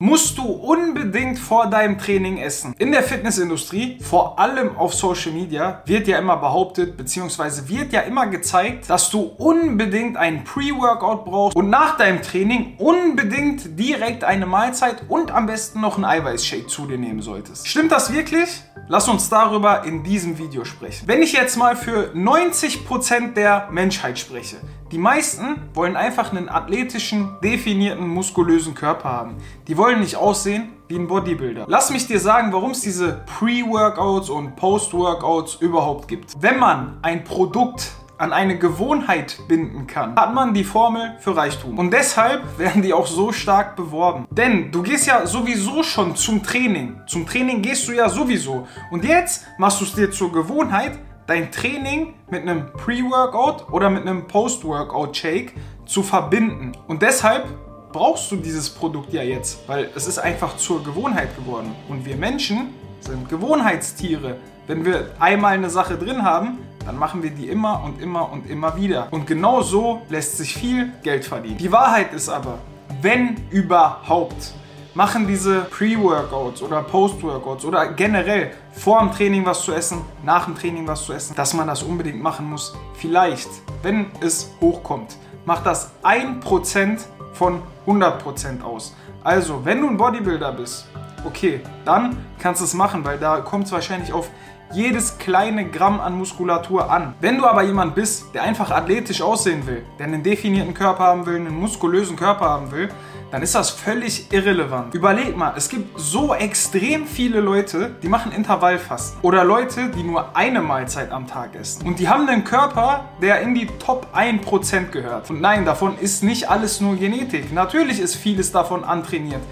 musst du unbedingt vor deinem Training essen. In der Fitnessindustrie, vor allem auf Social Media, wird ja immer behauptet, beziehungsweise wird ja immer gezeigt, dass du unbedingt einen Pre-Workout brauchst und nach deinem Training unbedingt direkt eine Mahlzeit und am besten noch einen Eiweißshake zu dir nehmen solltest. Stimmt das wirklich? Lass uns darüber in diesem Video sprechen. Wenn ich jetzt mal für 90% der Menschheit spreche, die meisten wollen einfach einen athletischen, definierten, muskulösen Körper haben. Die wollen nicht aussehen wie ein Bodybuilder. Lass mich dir sagen, warum es diese Pre-Workouts und Post-Workouts überhaupt gibt. Wenn man ein Produkt an eine Gewohnheit binden kann, hat man die Formel für Reichtum. Und deshalb werden die auch so stark beworben. Denn du gehst ja sowieso schon zum Training. Zum Training gehst du ja sowieso. Und jetzt machst du es dir zur Gewohnheit, dein Training mit einem Pre-Workout oder mit einem Post-Workout-Shake zu verbinden. Und deshalb brauchst du dieses Produkt ja jetzt, weil es ist einfach zur Gewohnheit geworden. Und wir Menschen sind Gewohnheitstiere. Wenn wir einmal eine Sache drin haben, dann machen wir die immer und immer und immer wieder. Und genau so lässt sich viel Geld verdienen. Die Wahrheit ist aber, wenn überhaupt, machen diese Pre-Workouts oder Post-Workouts oder generell vor dem Training was zu essen, nach dem Training was zu essen, dass man das unbedingt machen muss. Vielleicht, wenn es hochkommt, macht das 1% von 100% aus. Also, wenn du ein Bodybuilder bist, okay, dann kannst du es machen, weil da kommt es wahrscheinlich auf jedes kleine Gramm an Muskulatur an. Wenn du aber jemand bist, der einfach athletisch aussehen will, der einen definierten Körper haben will, einen muskulösen Körper haben will, dann ist das völlig irrelevant. Überleg mal, es gibt so extrem viele Leute, die machen Intervallfasten. Oder Leute, die nur eine Mahlzeit am Tag essen. Und die haben einen Körper, der in die Top 1% gehört. Und nein, davon ist nicht alles nur Genetik. Natürlich ist vieles davon antrainiert.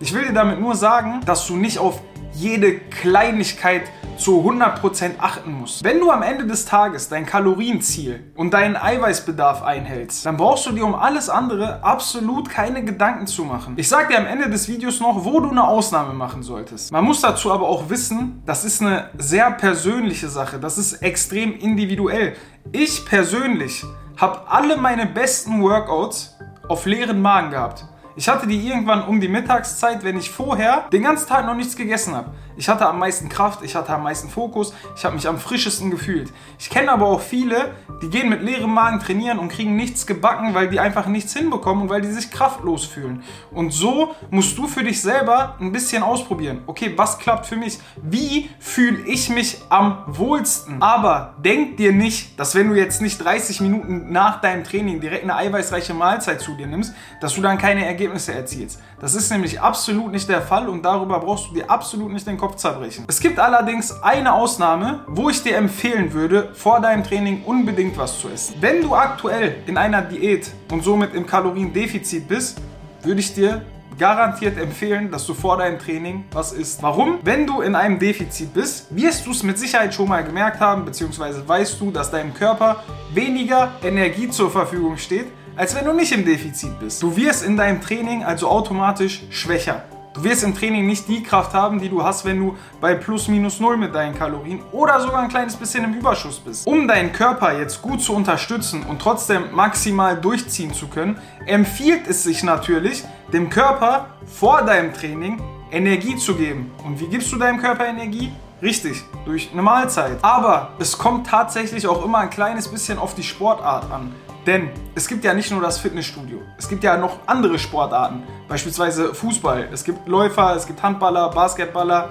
Ich will dir damit nur sagen, dass du nicht auf jede Kleinigkeit zu 100% achten musst. Wenn du am Ende des Tages dein Kalorienziel und deinen Eiweißbedarf einhältst, dann brauchst du dir um alles andere absolut keine Gedanken zu machen. Ich sage dir am Ende des Videos noch, wo du eine Ausnahme machen solltest. Man muss dazu aber auch wissen, das ist eine sehr persönliche Sache. Das ist extrem individuell. Ich persönlich habe alle meine besten Workouts auf leeren Magen gehabt. Ich hatte die irgendwann um die Mittagszeit, wenn ich vorher den ganzen Tag noch nichts gegessen habe. Ich hatte am meisten Kraft, ich hatte am meisten Fokus, ich habe mich am frischesten gefühlt. Ich kenne aber auch viele, die gehen mit leerem Magen trainieren und kriegen nichts gebacken, weil die einfach nichts hinbekommen und weil die sich kraftlos fühlen. Und so musst du für dich selber ein bisschen ausprobieren. Okay, was klappt für mich? Wie fühle ich mich am wohlsten? Aber denk dir nicht, dass wenn du jetzt nicht 30 Minuten nach deinem Training direkt eine eiweißreiche Mahlzeit zu dir nimmst, dass du dann keine Ergebnisse erzielst. Das ist nämlich absolut nicht der Fall und darüber brauchst du dir absolut nicht den Kopf zerbrechen. Es gibt allerdings eine Ausnahme, wo ich dir empfehlen würde, vor deinem Training unbedingt was zu essen. Wenn du aktuell in einer Diät und somit im Kaloriendefizit bist, würde ich dir garantiert empfehlen, dass du vor deinem Training was isst. Warum? Wenn du in einem Defizit bist, wirst du es mit Sicherheit schon mal gemerkt haben, beziehungsweise weißt du, dass deinem Körper weniger Energie zur Verfügung steht, als wenn du nicht im Defizit bist. Du wirst in deinem Training also automatisch schwächer. Du wirst im Training nicht die Kraft haben, die du hast, wenn du bei plus minus null mit deinen Kalorien oder sogar ein kleines bisschen im Überschuss bist. Um deinen Körper jetzt gut zu unterstützen und trotzdem maximal durchziehen zu können, empfiehlt es sich natürlich, dem Körper vor deinem Training Energie zu geben. Und wie gibst du deinem Körper Energie? Richtig, durch eine Mahlzeit. Aber es kommt tatsächlich auch immer ein kleines bisschen auf die Sportart an. Denn es gibt ja nicht nur das Fitnessstudio, es gibt ja noch andere Sportarten, beispielsweise Fußball. Es gibt Läufer, es gibt Handballer, Basketballer,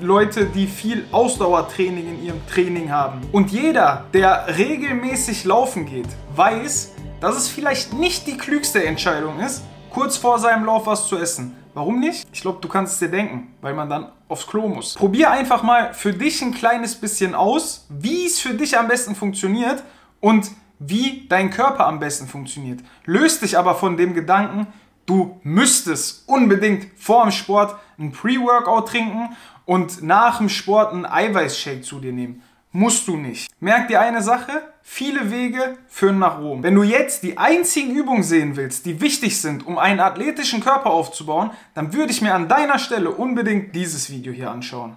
Leute, die viel Ausdauertraining in ihrem Training haben. Und jeder, der regelmäßig laufen geht, weiß, dass es vielleicht nicht die klügste Entscheidung ist, kurz vor seinem Lauf was zu essen. Warum nicht? Ich glaube, du kannst es dir denken, weil man dann aufs Klo muss. Probier einfach mal für dich ein kleines bisschen aus, wie es für dich am besten funktioniert und wie dein Körper am besten funktioniert. Löst dich aber von dem Gedanken, du müsstest unbedingt vor dem Sport ein Pre-Workout trinken und nach dem Sport einen Eiweißshake zu dir nehmen. Musst du nicht. Merk dir eine Sache, viele Wege führen nach Rom. Wenn du jetzt die einzigen Übungen sehen willst, die wichtig sind, um einen athletischen Körper aufzubauen, dann würde ich mir an deiner Stelle unbedingt dieses Video hier anschauen.